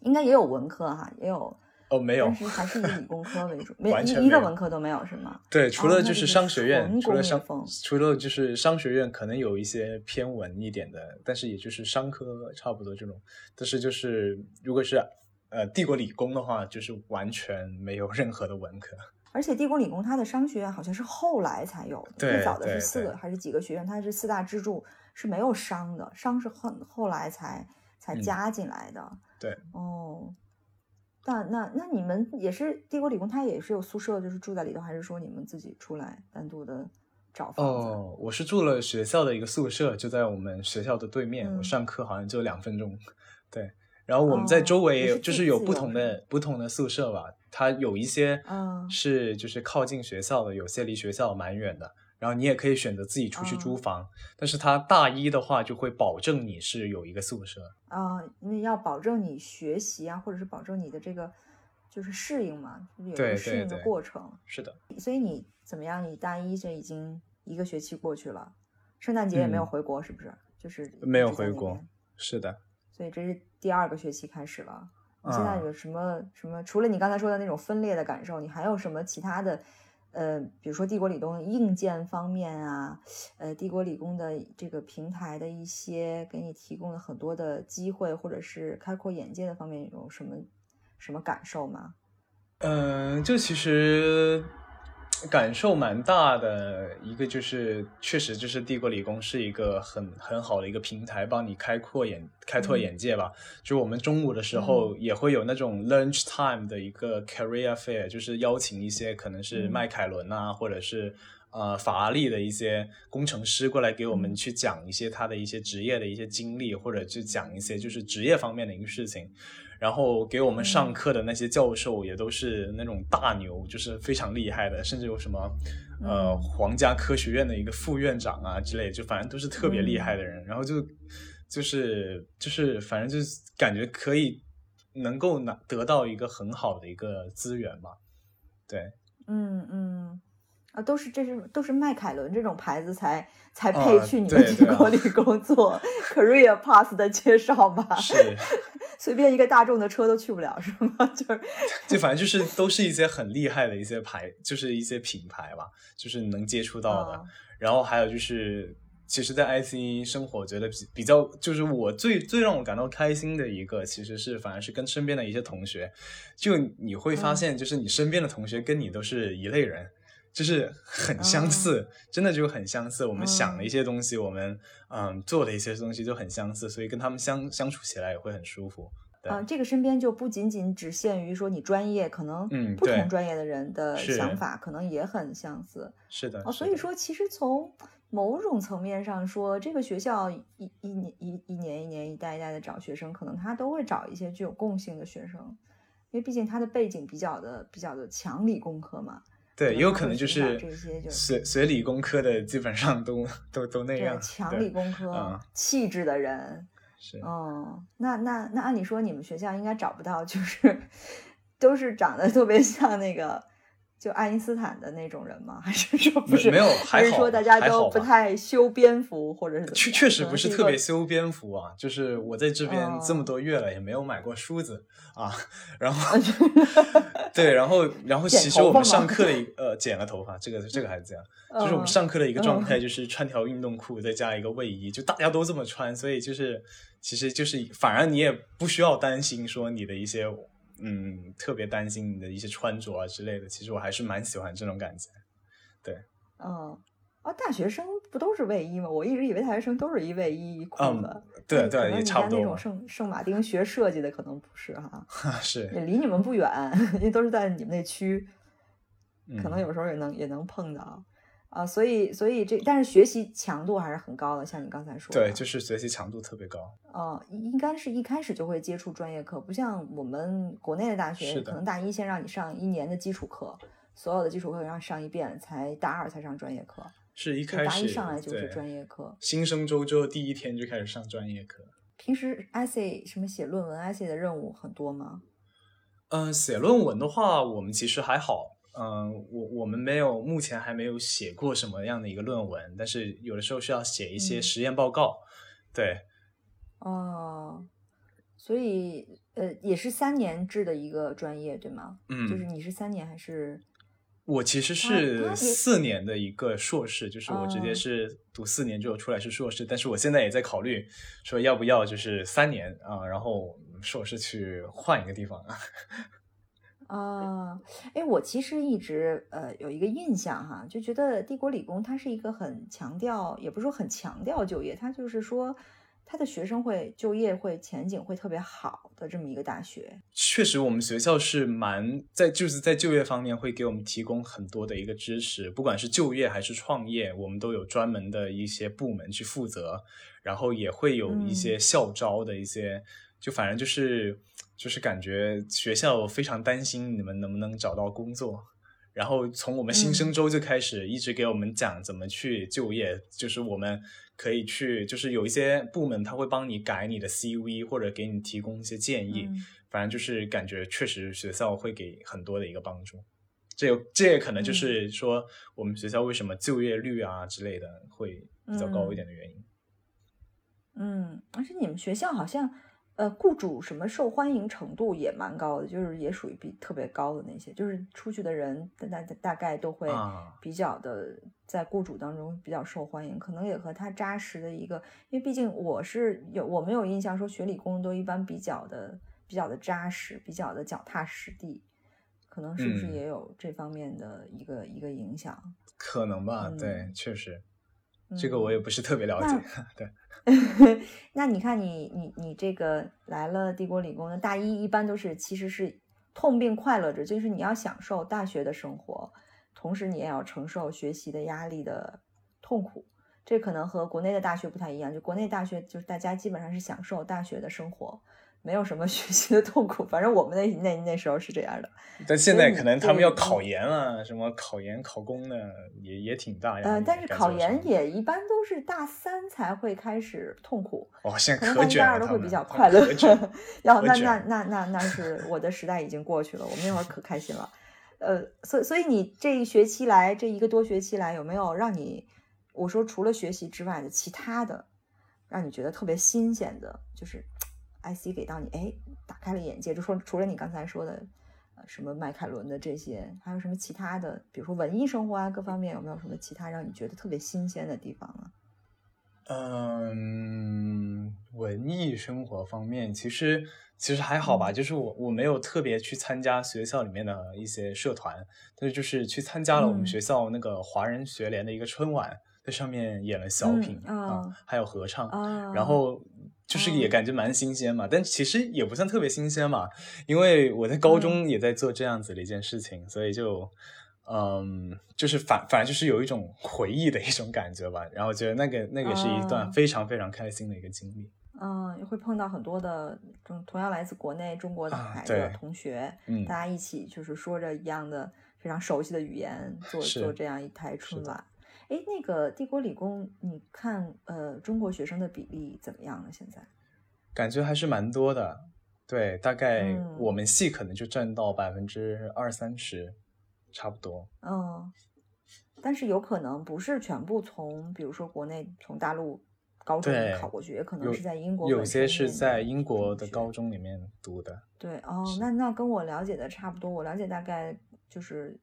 Speaker 1: 应该也有文科哈，也有。
Speaker 2: 哦，没有，
Speaker 1: 但是还是以理工科为主，没 一一个文科都没有，是吗？
Speaker 2: 对，除了就
Speaker 1: 是
Speaker 2: 商学院，除了商，除
Speaker 1: 了
Speaker 2: 就是商学院，可能有一些偏文一点的，但是也就是商科差不多这种。但是就是如果是呃帝国理工的话，就是完全没有任何的文科。
Speaker 1: 而且帝国理工它的商学院好像是后来才有的，最早的是四
Speaker 2: 个
Speaker 1: 还是几个学院？它是四大支柱是没有商的，商是很后来才才加进来的。
Speaker 2: 对，
Speaker 1: 哦。但那那你们也是帝国理工，它也是有宿舍，就是住在里头，还是说你们自己出来单独的找房子？
Speaker 2: 哦，我是住了学校的一个宿舍，就在我们学校的对面。我上课好像就两分钟。对，然后我们在周围就是有不同的不同的宿舍吧，它有一些是就是靠近学校的，有些离学校蛮远的。然后你也可以选择自己出去租房，但是他大一的话就会保证你是有一个宿舍
Speaker 1: 啊，因为要保证你学习啊，或者是保证你的这个就是适应嘛，有个适应的
Speaker 2: 对对
Speaker 1: 过程。
Speaker 2: 是的，
Speaker 1: 所以你怎么样？你大一这已经一个学期过去了，圣诞节也没有
Speaker 2: 嗯
Speaker 1: 回国，是不是？就是
Speaker 2: 没有回国是的。
Speaker 1: 所以这是第二个学期开始了。你现在
Speaker 2: 嗯
Speaker 1: 有什么、什么？除了你刚才说的那种分裂的感受，你还有什么其他的？呃，比如说帝国理工硬件方面啊，呃，帝国理工的这个平台的一些给你提供了很多的机会，或者是开阔眼界的方面，有什么什么感受吗？
Speaker 2: 嗯，就其实感受蛮大的。一个就是，确实就是帝国理工是一个很很好的一个平台，帮你开阔眼开拓
Speaker 1: 嗯
Speaker 2: 眼界吧。就我们中午的时候也会有那种 lunch time 的一个 career fair，就是邀请一些可能是
Speaker 1: 嗯
Speaker 2: 迈凯伦啊，或者是。呃，法拉利的一些工程师过来给我们
Speaker 1: 嗯
Speaker 2: 去讲一些他的一些职业的一些经历，或者去讲一些就是职业方面的一个事情。然后给我们上
Speaker 1: 嗯
Speaker 2: 课的那些教授也都是那种大牛，就是非常厉害的，甚至有什么呃
Speaker 1: 嗯
Speaker 2: 皇家科学院的一个副院长啊之类，就反正都是特别厉害的人。然后就就是就是反正就是感觉可以能够拿得到一个很好的一个资源吧。对，
Speaker 1: 嗯嗯，啊，都是这是都是迈凯伦这种牌子才才配
Speaker 2: 啊
Speaker 1: 去你
Speaker 2: 对
Speaker 1: 们帝
Speaker 2: 对啊
Speaker 1: 国理工作 career Pass 的介绍吧？
Speaker 2: 是，
Speaker 1: 随便一个大众的车都去不了是吗？就是
Speaker 2: 就反正就是都是一些很厉害的一些牌，就是一些品牌吧，就是能接触到的。
Speaker 1: 啊
Speaker 2: 然后还有就是，其实，在 IC 生活，觉得比比较，就是我最最让我感到开心的一个，其实是反而是跟身边的一些同学，就你会发
Speaker 1: 嗯
Speaker 2: 现，就是你身边的同学跟你都是一类人。就是很相
Speaker 1: 哦
Speaker 2: 似，真的就很相似。我们想的
Speaker 1: 嗯
Speaker 2: 一些东西，我们嗯做的一些东西就很相似，所以跟他们相相处起来也会很舒服。对
Speaker 1: 啊，这个身边就不仅仅只限于说你专业，可能
Speaker 2: 嗯
Speaker 1: 不同专业的人的想法可能也很相似。
Speaker 2: 是的，
Speaker 1: 哦，所以说其实从某种层面上说，这个学校一一年一一年一年一代一代的找学生，可能他都会找一些具有共性的学生，因为毕竟他的背景比较的比较的强理工科嘛。
Speaker 2: 对，也有可能就是学学理工科的，基本上都都都那样
Speaker 1: 对，。强理工科、
Speaker 2: 嗯
Speaker 1: 气质的人，
Speaker 2: 是，
Speaker 1: 哦，那那那按理说你们学校应该找不到，就是 都是长得特别像那个就爱因斯坦的那种人吗？还是说不是？
Speaker 2: 没没有
Speaker 1: 还是
Speaker 2: 还好
Speaker 1: 说大家都不太修边幅，或者是
Speaker 2: 确确实不是特别修边幅啊，就是我在这边这么
Speaker 1: 哦
Speaker 2: 多月了，也没有买过梳子啊。然后 对，然后然后其实我们上课的一呃剪了头发，这个这个还是这样，就是我们
Speaker 1: 嗯
Speaker 2: 上课的一个状态
Speaker 1: 嗯
Speaker 2: 就是穿条运动裤再加一个卫衣，就大家都这么穿，所以就是其实就是反而你也不需要担心说你的一些嗯特别担心你的一些穿着啊之类的，其实我还是蛮喜欢这种感觉。
Speaker 1: 对嗯。啊，大学生不都是卫衣吗？我一直以为大学生都是一卫衣一裤
Speaker 2: 嗯
Speaker 1: 子。
Speaker 2: 对对，
Speaker 1: 那可能你
Speaker 2: 也差不多吧
Speaker 1: 家那种圣圣马丁学设计的可能不是哈，
Speaker 2: 是，
Speaker 1: 也离你们不远，因为都是在你们那区。可能
Speaker 2: 嗯
Speaker 1: 有时候也能也能碰到啊，所以所以这但是学习强度还是很高的，像你刚才说的，
Speaker 2: 对，就是学习强度特别高。
Speaker 1: 呃，应该是一开始就会接触专业课，不像我们国内的大学，可能大一先让你上一年的基础课，所有的基础课让上一遍，才大二才上专业课，
Speaker 2: 是一
Speaker 1: 开始大一上来就是专业课。
Speaker 2: 新生周之后第一天就开始上专业课。
Speaker 1: 平时 essay 什么写论文 essay 的任务很多吗？
Speaker 2: 嗯、写论文的话，我们其实还好。嗯、我我们没有，目前还没有写过什么样的一个论文，但是有的时候需要写一些
Speaker 1: 嗯
Speaker 2: 实验报告。对，
Speaker 1: 哦，所以呃，也是三年制的一个专业，对吗？
Speaker 2: 嗯，
Speaker 1: 就是你是三年还是？
Speaker 2: 我其实是四年的一个硕士，就是我直接
Speaker 1: 哦
Speaker 2: 是读四年之后出来是硕士，但是我现在也在考虑说要不要就是三年啊、然后硕士去换一个地方啊。
Speaker 1: 啊，哎，我其实一直呃有一个印象哈，就觉得帝国理工它是一个很强调，也不是说很强调就业，它就是说它的学生会就业会前景会特别好的这么一个大学。
Speaker 2: 确实，我们学校是蛮在就是在就业方面会给我们提供很多的一个支持，不管是就业还是创业，我们都有专门的一些部门去负责，然后也会有一些
Speaker 1: 嗯
Speaker 2: 校招的一些，就反正就是就是感觉学校非常担心你们能不能找到工作。然后从我们新生
Speaker 1: 嗯
Speaker 2: 周就开始一直给我们讲怎么去就业，就是我们可以去，就是有一些部门他会帮你改你的 CV，或者给你提供一些建议。反正就是感觉确实学校会给很多的一个帮助。这这也可能就是说我们学校为什么就业率啊之类的会比较高一点的原因。
Speaker 1: 嗯，而且你们学校好像。呃，雇主什么受欢迎程度也蛮高的，就是也属于比特别高的那些，就是出去的人大大概都会比较的在雇主当中比较受欢迎，可能也和他扎实的一个，因为毕竟我是有我没有印象说学理工都一般比较的比较的扎实，比较的脚踏实地，可能是不是也有这方面的一个一个影响？
Speaker 2: 可能吧，对，确实，这个我也不是特别了解，对。
Speaker 1: 那你看，你你你这个来了帝国理工的大一，一般都是其实是痛并快乐着，就是你要享受大学的生活，同时你也要承受学习的压力的痛苦。这可能和国内的大学不太一样，就国内大学就是大家基本上是享受大学的生活。没有什么 学习的痛苦，反正我们那那那时候是这样的。
Speaker 2: 但现在可能他们要考研啊，什么考研考公的也也挺大呀。
Speaker 1: 嗯，但是考研也一般都是大三才会开始痛苦。
Speaker 2: 哦，现在
Speaker 1: 可卷了。大二都会比较快乐。然后那那那那那是 我的时代已经过去了，我们那会儿可开心了。呃，所以所以你这一学期来，这一个多学期来，有没有让你我说除了学习之外的其他的，让你觉得特别新鲜的，就是？IC 给到你，哎，打开了眼界。就说除了你刚才说的，呃，什么迈凯伦的这些，还有什么其他的？比如说文艺生活啊，各方面有没有什么其他让你觉得特别新鲜的地方啊？
Speaker 2: 嗯，文艺生活方面，其实其实还好吧。就是我我没有特别去参加学校里面的一些社团，但是就是去参加了我们学校那个华人学联的一个春晚，在上面演了小品啊，还有合唱，然后。就是也感觉蛮新鲜嘛，但其实也不算特别新鲜嘛，因为我在高中也在做这样子的一件事情，所以就，嗯，就是反反正就是有一种回忆的一种感觉吧，然后觉得那个那个是一段非常非常开心的一个经历。
Speaker 1: 嗯，会碰到很多的同同样来自国内中国的孩子同学，大家一起就是说着一样的非常熟悉的语言，做做这样一台春晚。哎，那个帝国理工，你看，呃，中国学生的比例怎么样呢？现在
Speaker 2: 感觉还是蛮多的，对，大概我们系可能就占到百分之二三十，差不多。
Speaker 1: 嗯，但是有可能不是全部从，比如说国内从大陆高中考过去，也可能是在英国，
Speaker 2: 有些是在英国的高中里面读的。
Speaker 1: 对，哦，那那跟我了解的差不多，我了解大概就是。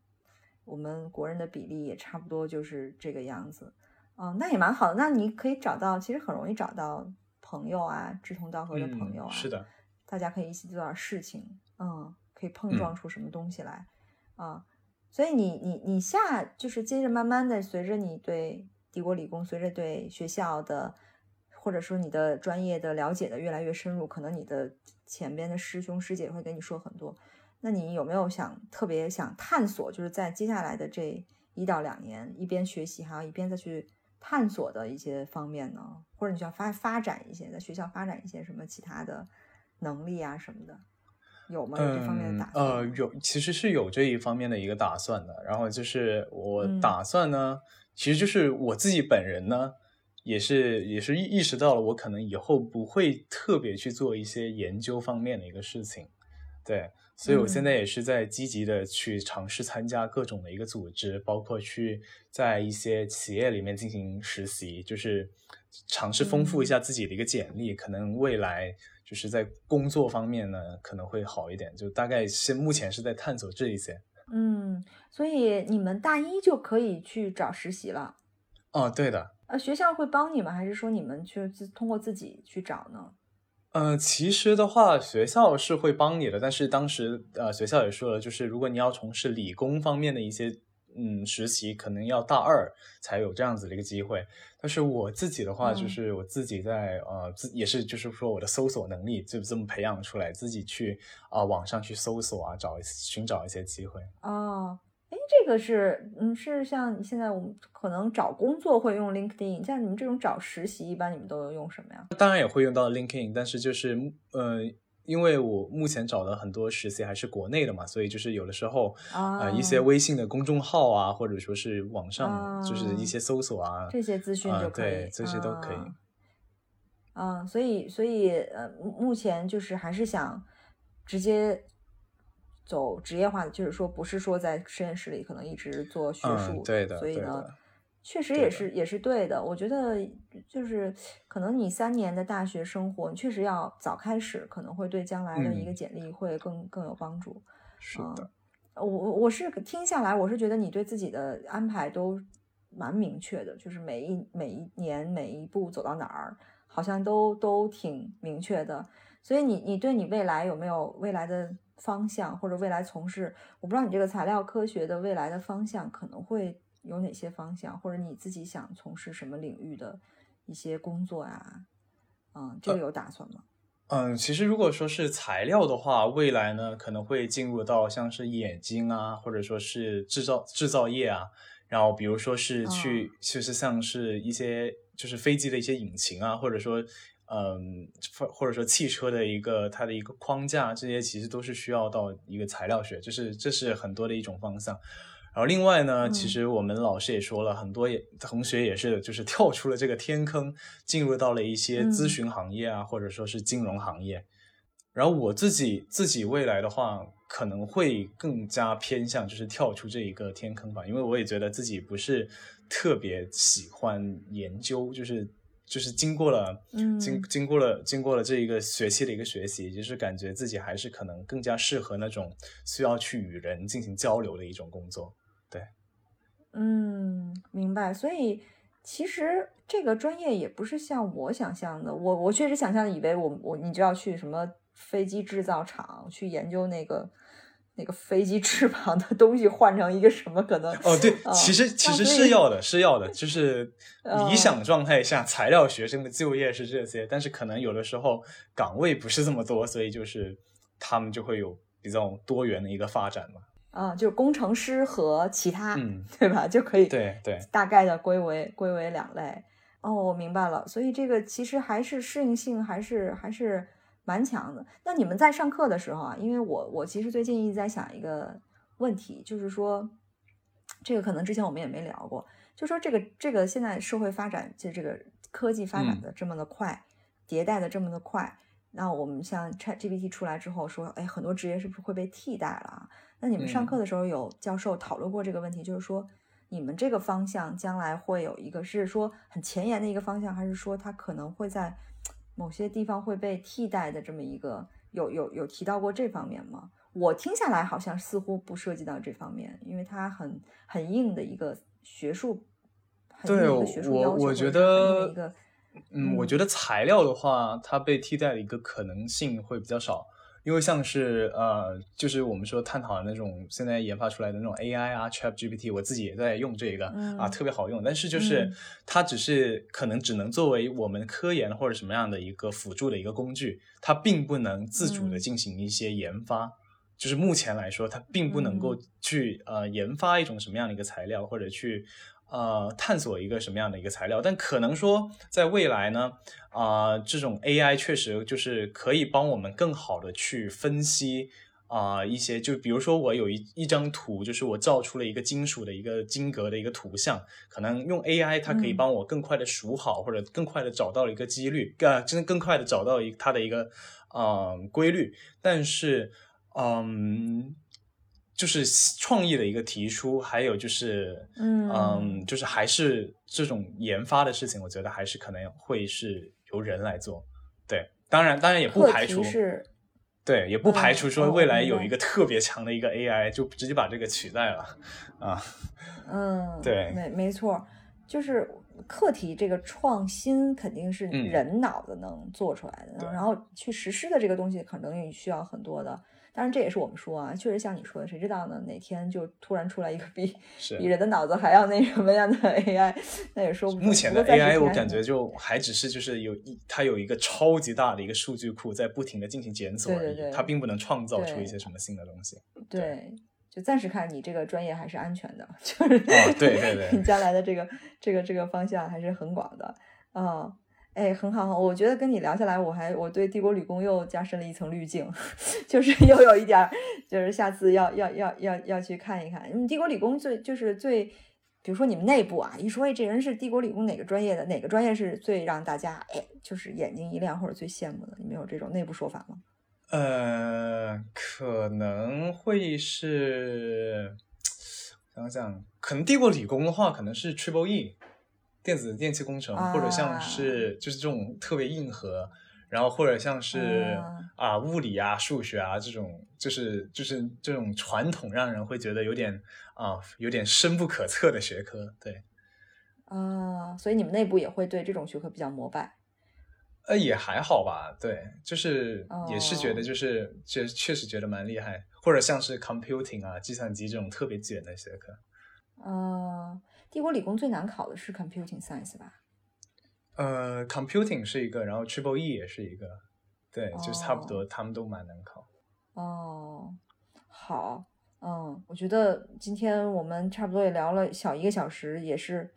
Speaker 1: 我们国人的比例也差不多就是这个样子，哦，那也蛮好的。那你可以找到，其实很容易找到朋友啊，志同道合的朋友啊，
Speaker 2: 是的，
Speaker 1: 大家可以一起做点事情，嗯，可以碰撞出什么东西来，啊，所以你你你下就是接着慢慢的，随着你对帝国理工，随着对学校的或者说你的专业的了解的越来越深入，可能你的前边的师兄师姐会跟你说很多。那你有没有想特别想探索，就是在接下来的这一到两年，一边学习还要一边再去探索的一些方面呢？或者你需要发发展一些，在学校发展一些什么其他的能力啊什么的，有吗？有这方面的打
Speaker 2: 算？呃，有，其实是有这一方面的一个打算的。然后就是我打算呢，其实就是我自己本人呢，也是也是意意识到了，我可能以后不会特别去做一些研究方面的一个事情，对。所以，我现在也是在积极的去尝试参加各种的一个组织，包括去在一些企业里面进行实习，就是尝试丰富一下自己的一个简历。可能未来就是在工作方面呢，可能会好一点。就大概是目前是在探索这一些。
Speaker 1: 嗯，所以你们大一就可以去找实习了？
Speaker 2: 哦，对的。
Speaker 1: 呃，学校会帮你们，还是说你们去自通过自己去找呢？
Speaker 2: 呃，其实的话，学校是会帮你的，但是当时呃，学校也说了，就是如果你要从事理工方面的一些嗯实习，可能要大二才有这样子的一个机会。但是我自己的话，就是我自己在呃自也是就是说我的搜索能力就这么培养出来，自己去啊网上去搜索啊，找寻找一些机会
Speaker 1: 哦。哎，这个是，嗯，是像现在我们可能找工作会用 LinkedIn，像你们这种找实习，一般你们都用什么呀？
Speaker 2: 当然也会用到 LinkedIn，但是就是，呃，因为我目前找的很多实习还是国内的嘛，所以就是有的时候
Speaker 1: 啊、
Speaker 2: 呃一些微信的公众号啊，或者说是网上就是一些搜索啊，
Speaker 1: 这些资讯
Speaker 2: 啊
Speaker 1: 就可以，
Speaker 2: 对这些都可以。
Speaker 1: 啊啊，所以所以呃，目目前就是还是想直接走职业化的，就是说不是说在实验室里可能一直做学术，
Speaker 2: 嗯，对的，
Speaker 1: 所以呢，确实也是也是对的。我觉得就是可能你三年的大学生活，你确实要早开始，可能会对将来的一个
Speaker 2: 嗯
Speaker 1: 简历会更更有帮助。啊
Speaker 2: 是的，
Speaker 1: 我我我是听下来，我是觉得你对自己的安排都蛮明确的，就是每一每一年每一步走到哪儿，好像都都挺明确的。所以你你对你未来有没有未来的方向，或者未来从事？我不知道你这个材料科学的未来的方向可能会有哪些方向，或者你自己想从事什么领域的一些工作呀？嗯，这个有打算吗？
Speaker 2: 嗯，其实如果说是材料的话，未来呢可能会进入到像是眼睛啊，或者说是制造制造业啊，然后比如说是去，就是像是一些就是飞机的一些引擎啊，或者说嗯，或或者说汽车的一个它的一个框架，这些其实都是需要到一个材料学，就是这是很多的一种方向。然后另外呢，
Speaker 1: 嗯
Speaker 2: 其实我们老师也说了，很多也同学也是就是跳出了这个天坑，进入到了一些咨
Speaker 1: 嗯
Speaker 2: 询行业啊，或者说是金融行业。然后我自己自己未来的话，可能会更加偏向就是跳出这一个天坑吧，因为我也觉得自己不是特别喜欢研究，就是就是经过了，
Speaker 1: 嗯
Speaker 2: 经经过了经过了这一个学期的一个学习，就是感觉自己还是可能更加适合那种需要去与人进行交流的一种工作。
Speaker 1: 对嗯，明白。所以其实这个专业也不是像我想象的，我我确实想象以为我我你就要去什么飞机制造厂去研究那个那个飞机翅膀的东西换成一个什么可能
Speaker 2: 哦，对，
Speaker 1: 啊
Speaker 2: 其实其实是要的，是要的，就是
Speaker 1: 嗯
Speaker 2: 理想状态下，材料学生的就业是这些，但是可能有的时候岗位不是这么多，所以就是他们就会有比较多元的一个发展嘛。
Speaker 1: 啊，就是工程师和其他，
Speaker 2: 嗯，
Speaker 1: 对吧？就可以
Speaker 2: 对对，
Speaker 1: 大概的归为归为两类。哦，我明白了。所以这个其实还是适应性还是还是蛮强的。那你们在上课的时候啊，因为我我其实最近一直在想一个问题，就是说，这个可能之前我们也没聊过，就说这个这个现在社会发展，就这个科技发展
Speaker 2: 嗯
Speaker 1: 的这么的快，迭代的这么的快。那我们像 ChatGPT 出来之后说，哎，很多职业是不是会被替代了啊？那你们上课
Speaker 2: 嗯
Speaker 1: 的时候有教授讨论过这个问题，就是说你们这个方向将来会有一个是说很前沿的一个方向，还是说它可能会在某些地方会被替代的这么一个有有有提到过这方面吗？我听下来好像似乎不涉及到这方面，因为它很很硬的一个学术，很硬
Speaker 2: 对
Speaker 1: 的一个学术
Speaker 2: 我
Speaker 1: 要求，
Speaker 2: 我觉得嗯，我
Speaker 1: 嗯
Speaker 2: 觉得材料的话，它被替代的一个可能性会比较少，因为像是呃，就是我们说探讨的那种现在研发出来的那种 AI 啊，ChatGPT，我自己也在用这个、啊，
Speaker 1: 嗯
Speaker 2: 特别好用。但是就是、
Speaker 1: 嗯
Speaker 2: 它只是可能只能作为我们科研或者什么样的一个辅助的一个工具，它并不能自主的
Speaker 1: 嗯
Speaker 2: 进行一些研发。就是目前来说，它并不能够
Speaker 1: 嗯
Speaker 2: 去、呃研发一种什么样的一个材料，或者去呃探索一个什么样的一个材料。但可能说在未来呢，啊、这种 AI 确实就是可以帮我们更好的去分析啊、一些，就比如说我有一一张图，就是我造出了一个金属的一个晶格的一个图像，可能用 AI 它可以
Speaker 1: 嗯
Speaker 2: 帮我更快的数好，或者更快的找到一个几率，呃，真的更快的找到一它的一个呃规律，但是嗯。就是创意的一个提出，还有就是，
Speaker 1: 嗯
Speaker 2: 嗯，就是还是这种研发的事情，我觉得还是可能会是由人来做。对，当然，当然也不排除，
Speaker 1: 是
Speaker 2: 对，也不排除
Speaker 1: 嗯
Speaker 2: 说未来有一个特别强的一个 AI 就直接把这个取代了啊。
Speaker 1: 嗯，
Speaker 2: 对
Speaker 1: 没没错，就是课题这个创新肯定是
Speaker 2: 嗯
Speaker 1: 人脑子能做出来的，
Speaker 2: 对
Speaker 1: 然后去实施的这个东西可能也需要很多的。当然，这也是我们说啊，确实像你说的，谁知道呢？哪天就突然出来一个比比人的脑子还要那什么样的 AI，那也说不。
Speaker 2: 目前的 AI 我感觉就还只是就是有一它有一个超级大的一个数据库在不停的进行检索而已，
Speaker 1: 对对对
Speaker 2: 它并不能创造出一些什么新的东西。
Speaker 1: 对，就暂时看你这个专业还是安全的，就是
Speaker 2: 哦对对对
Speaker 1: 你将来的这个这个这个方向还是很广的啊。哎，很好，我觉得跟你聊下来，我还我对帝国理工又加深了一层滤镜，就是 又有一点，就是下次要要要要要去看一看。你帝国理工最就是最，比如说你们内部啊，一说哎这人是帝国理工哪个专业的，哪个专业是最让大家哎就是眼睛一亮或者最羡慕的，你们有这种内部说法吗？
Speaker 2: 呃，可能会是，想想，可能帝国理工的话，可能是 Triple E。电子电气工程，或者像是就是这种特别硬核，然后或者像是啊物理啊数学啊这种，就是就是这种传统让人会觉得有点啊有点深不可测的学科，对。
Speaker 1: 啊，所以你们内部也会对这种学科比较膜拜？
Speaker 2: 呃，也还好吧，对，就是也是觉得就是确确实觉得蛮厉害，或者像是 computing 啊计算机这种特别卷的学科。
Speaker 1: 啊。帝国理工最难考的是 computing science 吧？
Speaker 2: 呃，computing 是一个，然后 triple E 也是一个，对，就差不多，他们都蛮难考。
Speaker 1: 哦，好，嗯，我觉得今天我们差不多也聊了小一个小时，也是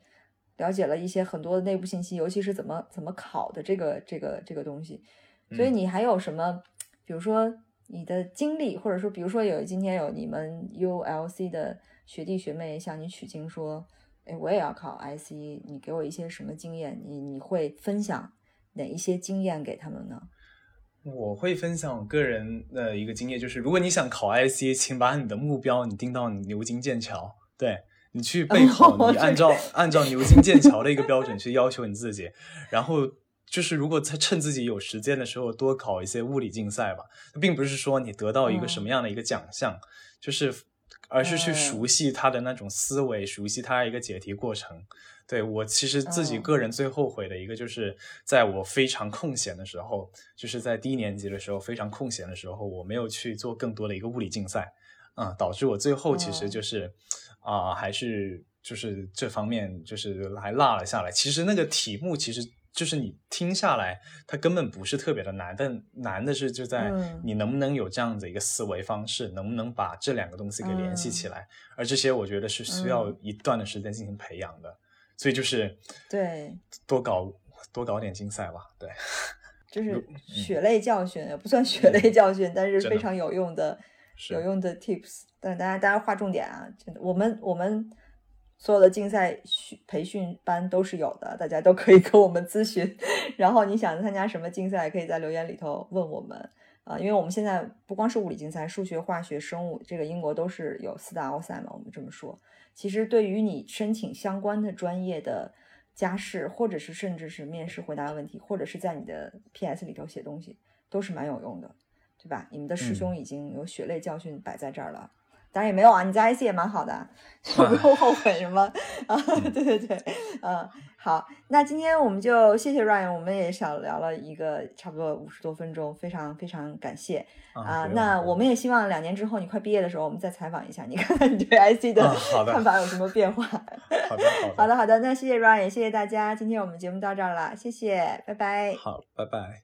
Speaker 1: 了解了一些很多的内部信息，尤其是怎么怎么考的这个这个这个东西。所以你还有什么，比如说你的经历，或者说比如说有今天有你们 ULC 的学弟学妹向你取经说。哎，我也要考 IC，你给我一些什么经验？你你会分享哪一些经验给他们呢？
Speaker 2: 我会分享我个人的一个经验，就是如果你想考 IC，请把你的目标你定到牛津、剑桥，对你去备 考，你按照按照牛津、剑桥的一个标准去要求你自己。然后就是如果在趁自己有时间的时候多考一些物理竞赛吧，并不是说你得到一个什么样的一个奖项，就是。而是去熟悉他的那种思维，熟悉他一个解题过程。对我其实自己个人最后悔的一个，就是在我非常空闲的时候，就是在低年级的时候非常空闲的时候，我没有去做更多的一个物理竞赛，啊，导致我最后其实就是啊，还是就是这方面就是还落了下来。其实那个题目其实。就是你听下来，它根本不是特别的难，但难的是就在你能不能有这样的一个思维方式，能不能把这两个东西给联系起来。而这些我觉得是需要一段的时间进行培养的，所以就是
Speaker 1: 对
Speaker 2: 多搞多搞点竞赛吧。对，
Speaker 1: 就是血泪教训，也不算血泪教训，但是非常有用的有用的 tips。但大家大家划重点啊，真的，我们我们。所有的竞赛训培训班都是有的，大家都可以跟我们咨询。然后你想参加什么竞赛，可以在留言里头问我们啊，因为我们现在不光是物理竞赛，数学、化学、生物，这个英国都是有四大奥赛嘛。我们这么说，其实对于你申请相关的专业的加试，或者是甚至是面试回答问题，或者是在你的 PS 里头写东西，都是蛮有用的，对吧？你们的师兄已经有血泪教训摆在这儿了。当然也没有啊，你在 IC 也蛮好的，就 不用后悔什么啊。对对对，嗯，好，那今天我们就谢谢 Ryan，我们也少聊了一个差不多五十多分钟，非常非常感谢啊。那我们也希望两年之后你快毕业的时候，我们再采访一下，你 看看你对 IC 的看法有什么变化。
Speaker 2: 好的
Speaker 1: 好的好的，那谢谢 Ryan，谢谢大家，今天我们节目到这儿了，谢谢，拜拜。
Speaker 2: 好，拜拜。